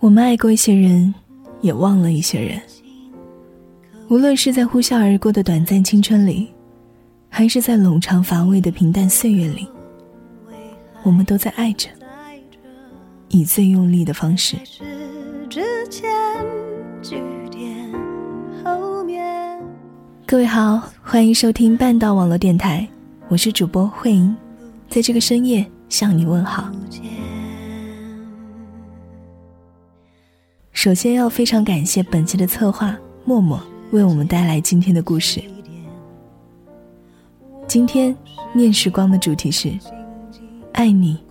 我们爱过一些人，也忘了一些人。无论是在呼啸而过的短暂青春里，还是在冗长乏味的平淡岁月里，我们都在爱着，以最用力的方式。各位好，欢迎收听半岛网络电台，我是主播慧莹，在这个深夜向你问好。首先要非常感谢本期的策划默默为我们带来今天的故事。今天念时光的主题是“爱你，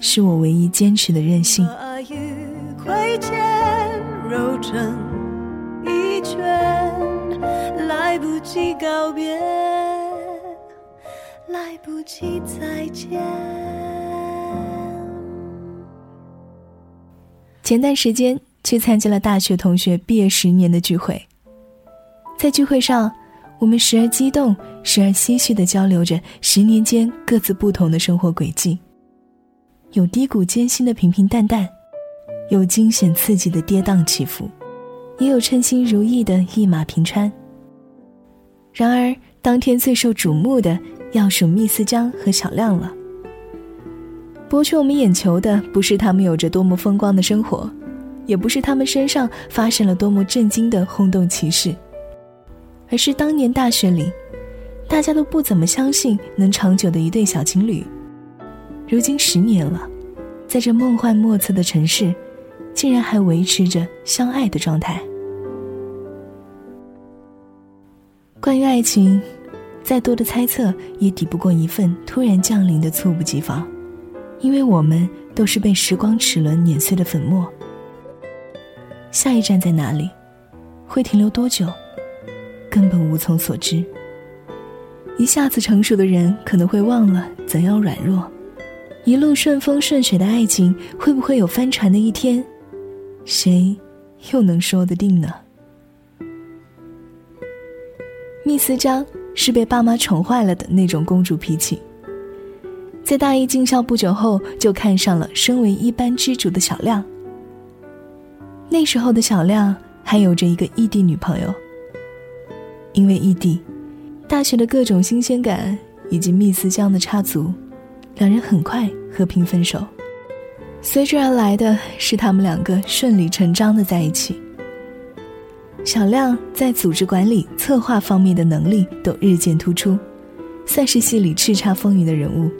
是我唯一坚持的任性”。来不及告别，来不及再见。前段时间。去参加了大学同学毕业十年的聚会，在聚会上，我们时而激动，时而唏嘘的交流着十年间各自不同的生活轨迹，有低谷艰辛的平平淡淡，有惊险刺激的跌宕起伏，也有称心如意的一马平川。然而，当天最受瞩目的要数密斯江和小亮了。博取我们眼球的，不是他们有着多么风光的生活。也不是他们身上发生了多么震惊的轰动奇事，而是当年大学里，大家都不怎么相信能长久的一对小情侣，如今十年了，在这梦幻莫测的城市，竟然还维持着相爱的状态。关于爱情，再多的猜测也抵不过一份突然降临的猝不及防，因为我们都是被时光齿轮碾碎的粉末。下一站在哪里？会停留多久？根本无从所知。一下子成熟的人可能会忘了怎样软弱，一路顺风顺水的爱情会不会有翻船的一天？谁又能说得定呢？密斯张是被爸妈宠坏了的那种公主脾气，在大一进校不久后就看上了身为一班之主的小亮。那时候的小亮还有着一个异地女朋友。因为异地，大学的各种新鲜感以及密斯江的插足，两人很快和平分手。随之而来的是他们两个顺理成章的在一起。小亮在组织管理、策划方面的能力都日渐突出，算是系里叱咤风云的人物。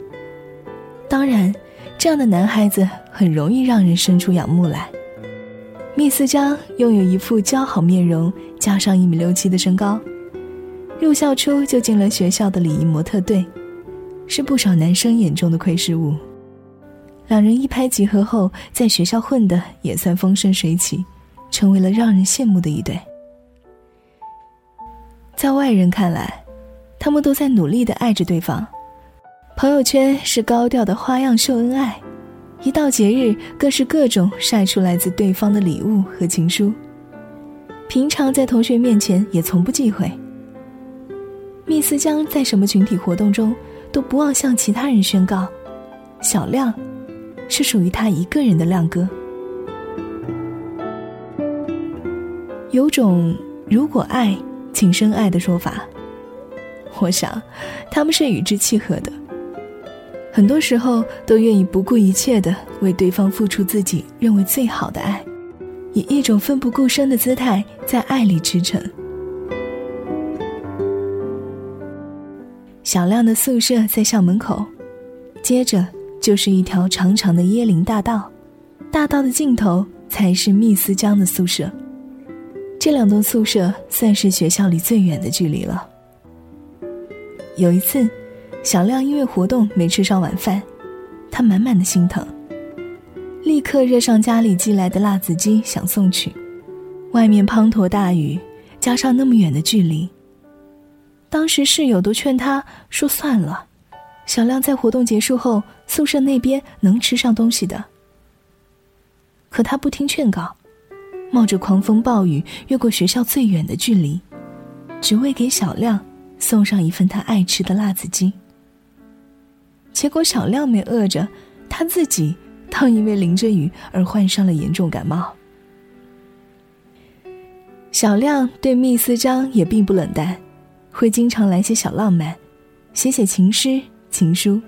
当然，这样的男孩子很容易让人生出仰慕来。密斯佳拥有一副姣好面容，加上一米六七的身高，入校初就进了学校的礼仪模特队，是不少男生眼中的窥视物。两人一拍即合后，在学校混的也算风生水起，成为了让人羡慕的一对。在外人看来，他们都在努力的爱着对方，朋友圈是高调的花样秀恩爱。一到节日，更是各种晒出来自对方的礼物和情书。平常在同学面前也从不忌讳。密斯江在什么群体活动中都不忘向其他人宣告：“小亮，是属于他一个人的亮哥。”有种“如果爱，请深爱”的说法，我想他们是与之契合的。很多时候都愿意不顾一切的为对方付出自己认为最好的爱，以一种奋不顾身的姿态在爱里驰骋。小亮的宿舍在校门口，接着就是一条长长的椰林大道，大道的尽头才是密斯江的宿舍。这两栋宿舍算是学校里最远的距离了。有一次。小亮因为活动没吃上晚饭，他满满的心疼，立刻热上家里寄来的辣子鸡想送去。外面滂沱大雨，加上那么远的距离，当时室友都劝他说算了。小亮在活动结束后，宿舍那边能吃上东西的。可他不听劝告，冒着狂风暴雨越过学校最远的距离，只为给小亮送上一份他爱吃的辣子鸡。结果小亮没饿着，他自己倒因为淋着雨而患上了严重感冒。小亮对密斯江也并不冷淡，会经常来些小浪漫，写写情诗、情书。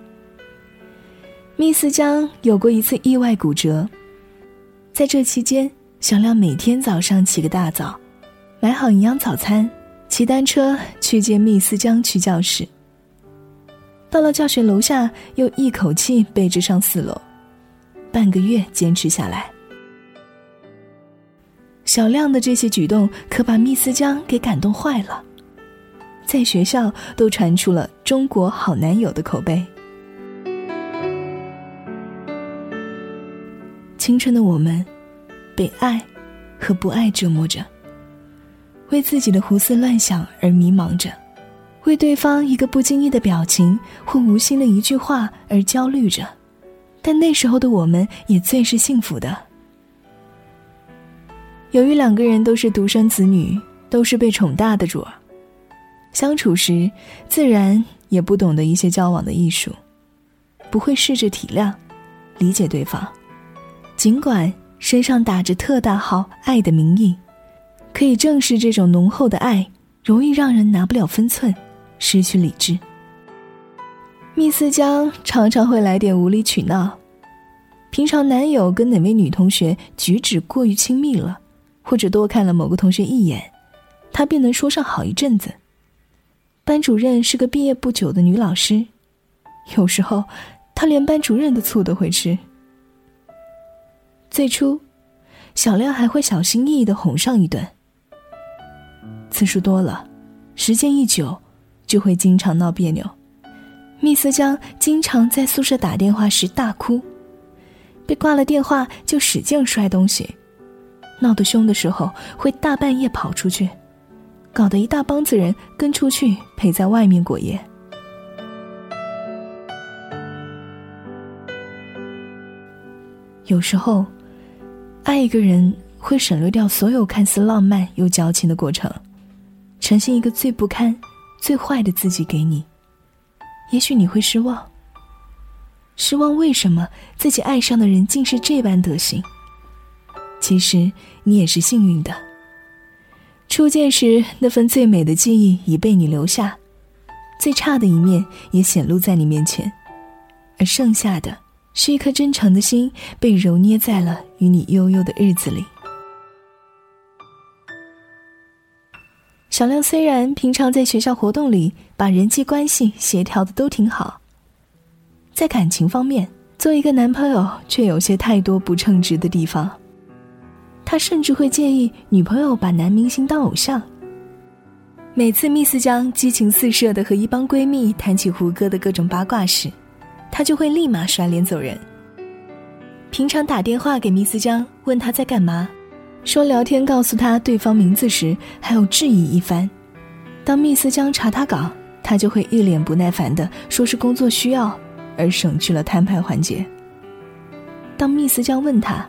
密斯江有过一次意外骨折，在这期间，小亮每天早上起个大早，买好营养早餐，骑单车去接密斯江去教室。到了教学楼下，又一口气背着上四楼，半个月坚持下来。小亮的这些举动可把密斯江给感动坏了，在学校都传出了“中国好男友”的口碑。青春的我们，被爱和不爱折磨着，为自己的胡思乱想而迷茫着。为对方一个不经意的表情或无心的一句话而焦虑着，但那时候的我们也最是幸福的。由于两个人都是独生子女，都是被宠大的主儿，相处时自然也不懂得一些交往的艺术，不会试着体谅、理解对方。尽管身上打着特大号“爱”的名义，可以正视这种浓厚的爱，容易让人拿不了分寸。失去理智。密斯江常常会来点无理取闹，平常男友跟哪位女同学举止过于亲密了，或者多看了某个同学一眼，他便能说上好一阵子。班主任是个毕业不久的女老师，有时候他连班主任的醋都会吃。最初，小亮还会小心翼翼的哄上一顿，次数多了，时间一久。就会经常闹别扭，密斯江经常在宿舍打电话时大哭，被挂了电话就使劲摔东西，闹得凶的时候会大半夜跑出去，搞得一大帮子人跟出去陪在外面过夜。有时候，爱一个人会省略掉所有看似浪漫又矫情的过程，呈现一个最不堪。最坏的自己给你，也许你会失望。失望为什么自己爱上的人竟是这般德行？其实你也是幸运的。初见时那份最美的记忆已被你留下，最差的一面也显露在你面前，而剩下的是一颗真诚的心被揉捏在了与你悠悠的日子里。小亮虽然平常在学校活动里把人际关系协调的都挺好，在感情方面做一个男朋友却有些太多不称职的地方。他甚至会介意女朋友把男明星当偶像。每次密斯江激情四射的和一帮闺蜜谈起胡歌的各种八卦时，他就会立马甩脸走人。平常打电话给密斯江问他在干嘛。说聊天告诉他对方名字时，还有质疑一番。当密斯江查他稿，他就会一脸不耐烦的说是工作需要，而省去了摊牌环节。当密斯江问他，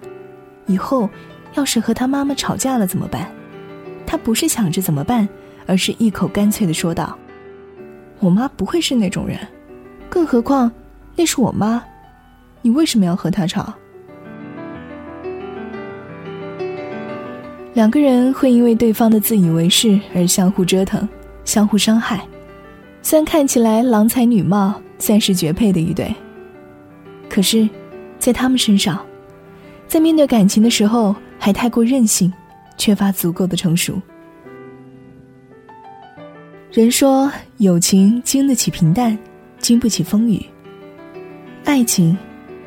以后要是和他妈妈吵架了怎么办，他不是想着怎么办，而是一口干脆的说道：“我妈不会是那种人，更何况那是我妈，你为什么要和她吵？”两个人会因为对方的自以为是而相互折腾、相互伤害。虽然看起来郎才女貌，算是绝配的一对，可是，在他们身上，在面对感情的时候还太过任性，缺乏足够的成熟。人说，友情经得起平淡，经不起风雨；爱情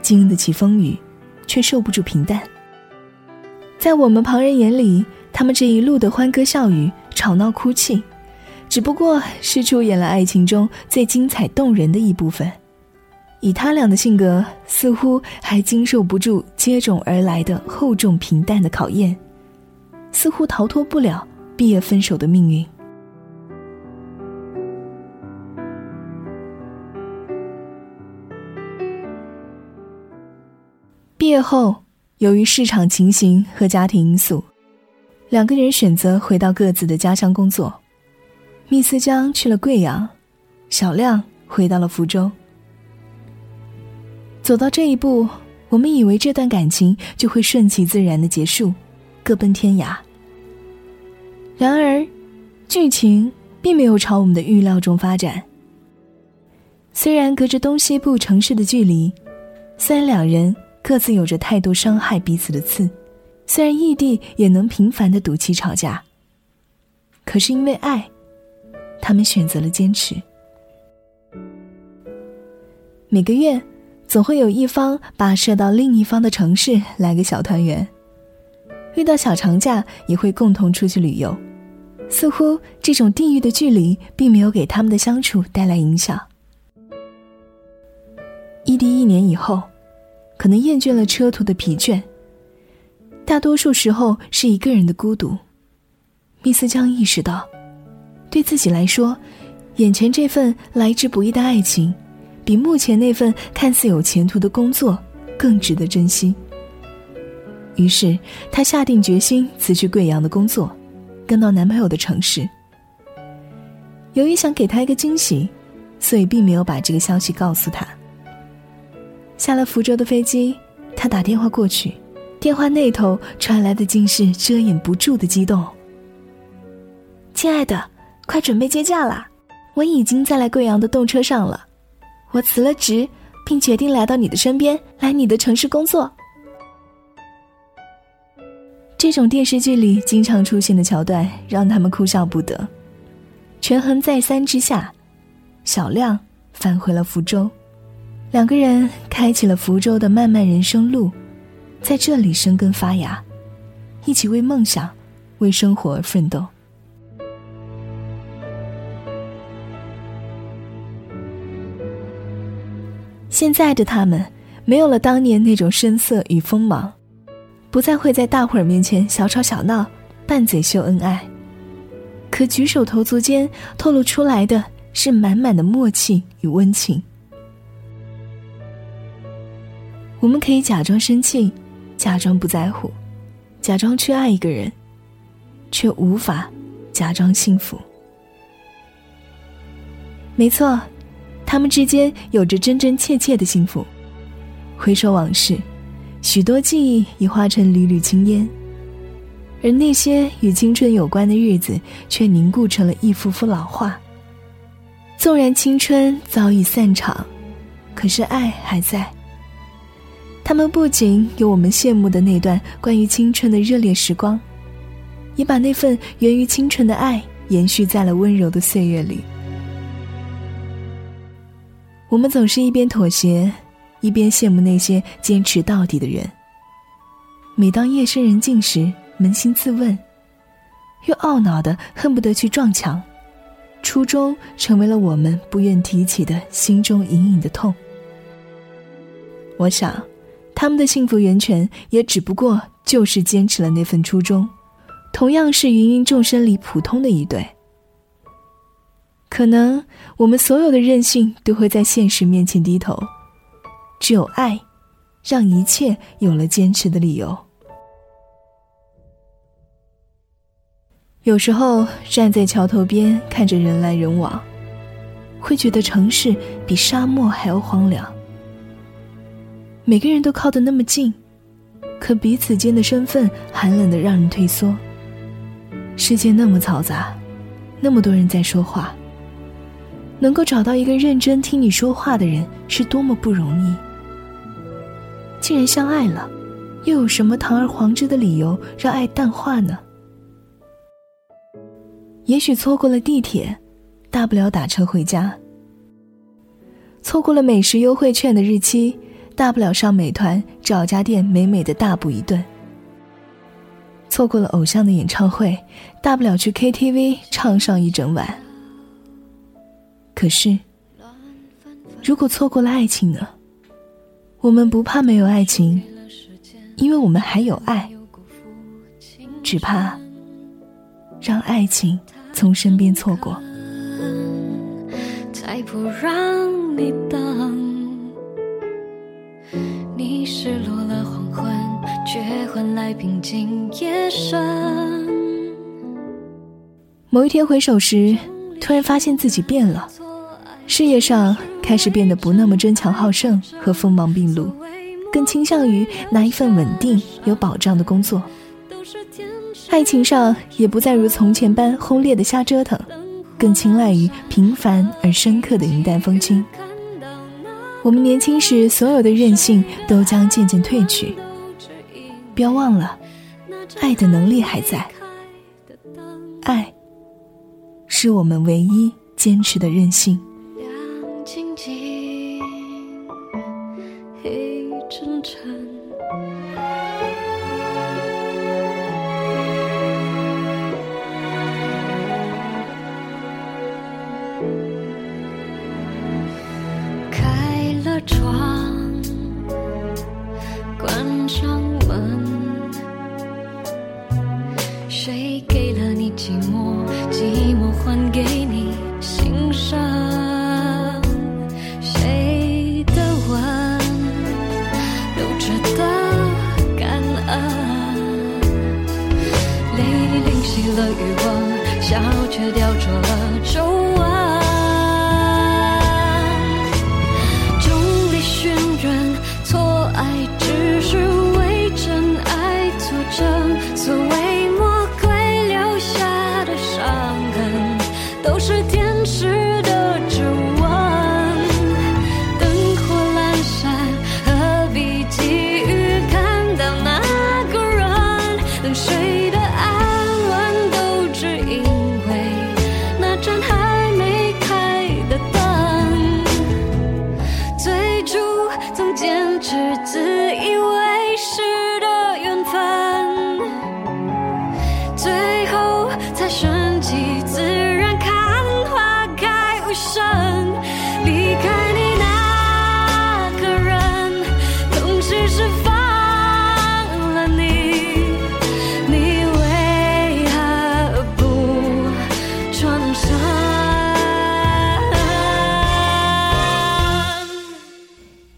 经得起风雨，却受不住平淡。在我们旁人眼里，他们这一路的欢歌笑语、吵闹哭泣，只不过是出演了爱情中最精彩动人的一部分。以他俩的性格，似乎还经受不住接踵而来的厚重平淡的考验，似乎逃脱不了毕业分手的命运。毕业后，由于市场情形和家庭因素，两个人选择回到各自的家乡工作。密斯江去了贵阳，小亮回到了福州。走到这一步，我们以为这段感情就会顺其自然的结束，各奔天涯。然而，剧情并没有朝我们的预料中发展。虽然隔着东西部城市的距离，虽然两人各自有着太多伤害彼此的刺，虽然异地也能频繁的赌气吵架，可是因为爱，他们选择了坚持。每个月。总会有一方跋涉到另一方的城市来个小团圆，遇到小长假也会共同出去旅游，似乎这种地域的距离并没有给他们的相处带来影响。异地一年以后，可能厌倦了车途的疲倦，大多数时候是一个人的孤独。密斯江意识到，对自己来说，眼前这份来之不易的爱情。比目前那份看似有前途的工作更值得珍惜。于是，她下定决心辞去贵阳的工作，跟到男朋友的城市。由于想给他一个惊喜，所以并没有把这个消息告诉他。下了福州的飞机，他打电话过去，电话那头传来的竟是遮掩不住的激动：“亲爱的，快准备接驾啦！我已经在来贵阳的动车上了。”我辞了职，并决定来到你的身边，来你的城市工作。这种电视剧里经常出现的桥段，让他们哭笑不得。权衡再三之下，小亮返回了福州，两个人开启了福州的漫漫人生路，在这里生根发芽，一起为梦想、为生活而奋斗。现在的他们，没有了当年那种声色与锋芒，不再会在大伙儿面前小吵小闹、拌嘴秀恩爱，可举手投足间透露出来的是满满的默契与温情。我们可以假装生气，假装不在乎，假装去爱一个人，却无法假装幸福。没错。他们之间有着真真切切的幸福。回首往事，许多记忆已化成缕缕青烟，而那些与青春有关的日子，却凝固成了一幅幅老画。纵然青春早已散场，可是爱还在。他们不仅有我们羡慕的那段关于青春的热烈时光，也把那份源于青春的爱延续在了温柔的岁月里。我们总是一边妥协，一边羡慕那些坚持到底的人。每当夜深人静时，扪心自问，又懊恼的恨不得去撞墙。初衷成为了我们不愿提起的心中隐隐的痛。我想，他们的幸福源泉也只不过就是坚持了那份初衷，同样是芸芸众生里普通的一对。可能我们所有的任性都会在现实面前低头，只有爱，让一切有了坚持的理由。有时候站在桥头边看着人来人往，会觉得城市比沙漠还要荒凉。每个人都靠得那么近，可彼此间的身份寒冷的让人退缩。世界那么嘈杂，那么多人在说话。能够找到一个认真听你说话的人是多么不容易。既然相爱了，又有什么堂而皇之的理由让爱淡化呢？也许错过了地铁，大不了打车回家；错过了美食优惠券的日期，大不了上美团找家店美美的大补一顿；错过了偶像的演唱会，大不了去 KTV 唱上一整晚。可是，如果错过了爱情呢？我们不怕没有爱情，因为我们还有爱。只怕让爱情从身边错过。再不让你等，失落了黄昏，却换来平静夜深。某一天回首时，突然发现自己变了。事业上开始变得不那么争强好胜和锋芒毕露，更倾向于拿一份稳定有保障的工作。爱情上也不再如从前般轰烈的瞎折腾，更青睐于平凡而深刻的云淡风轻。我们年轻时所有的任性都将渐渐褪去，不要忘了，爱的能力还在，爱是我们唯一坚持的任性。上吻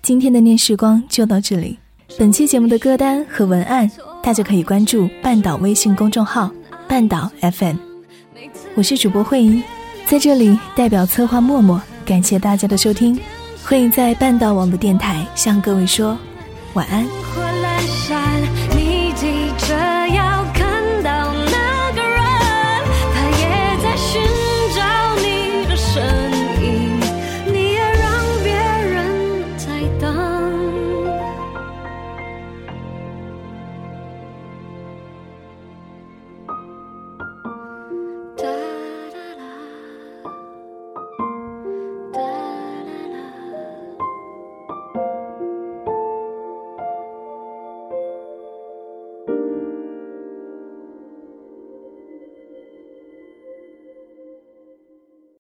今天的念时光就到这里。本期节目的歌单和文案，大家可以关注半岛微信公众号“半岛 FM”。我是主播慧英，在这里代表策划默默，感谢大家的收听。慧英在半岛网的电台向各位说晚安。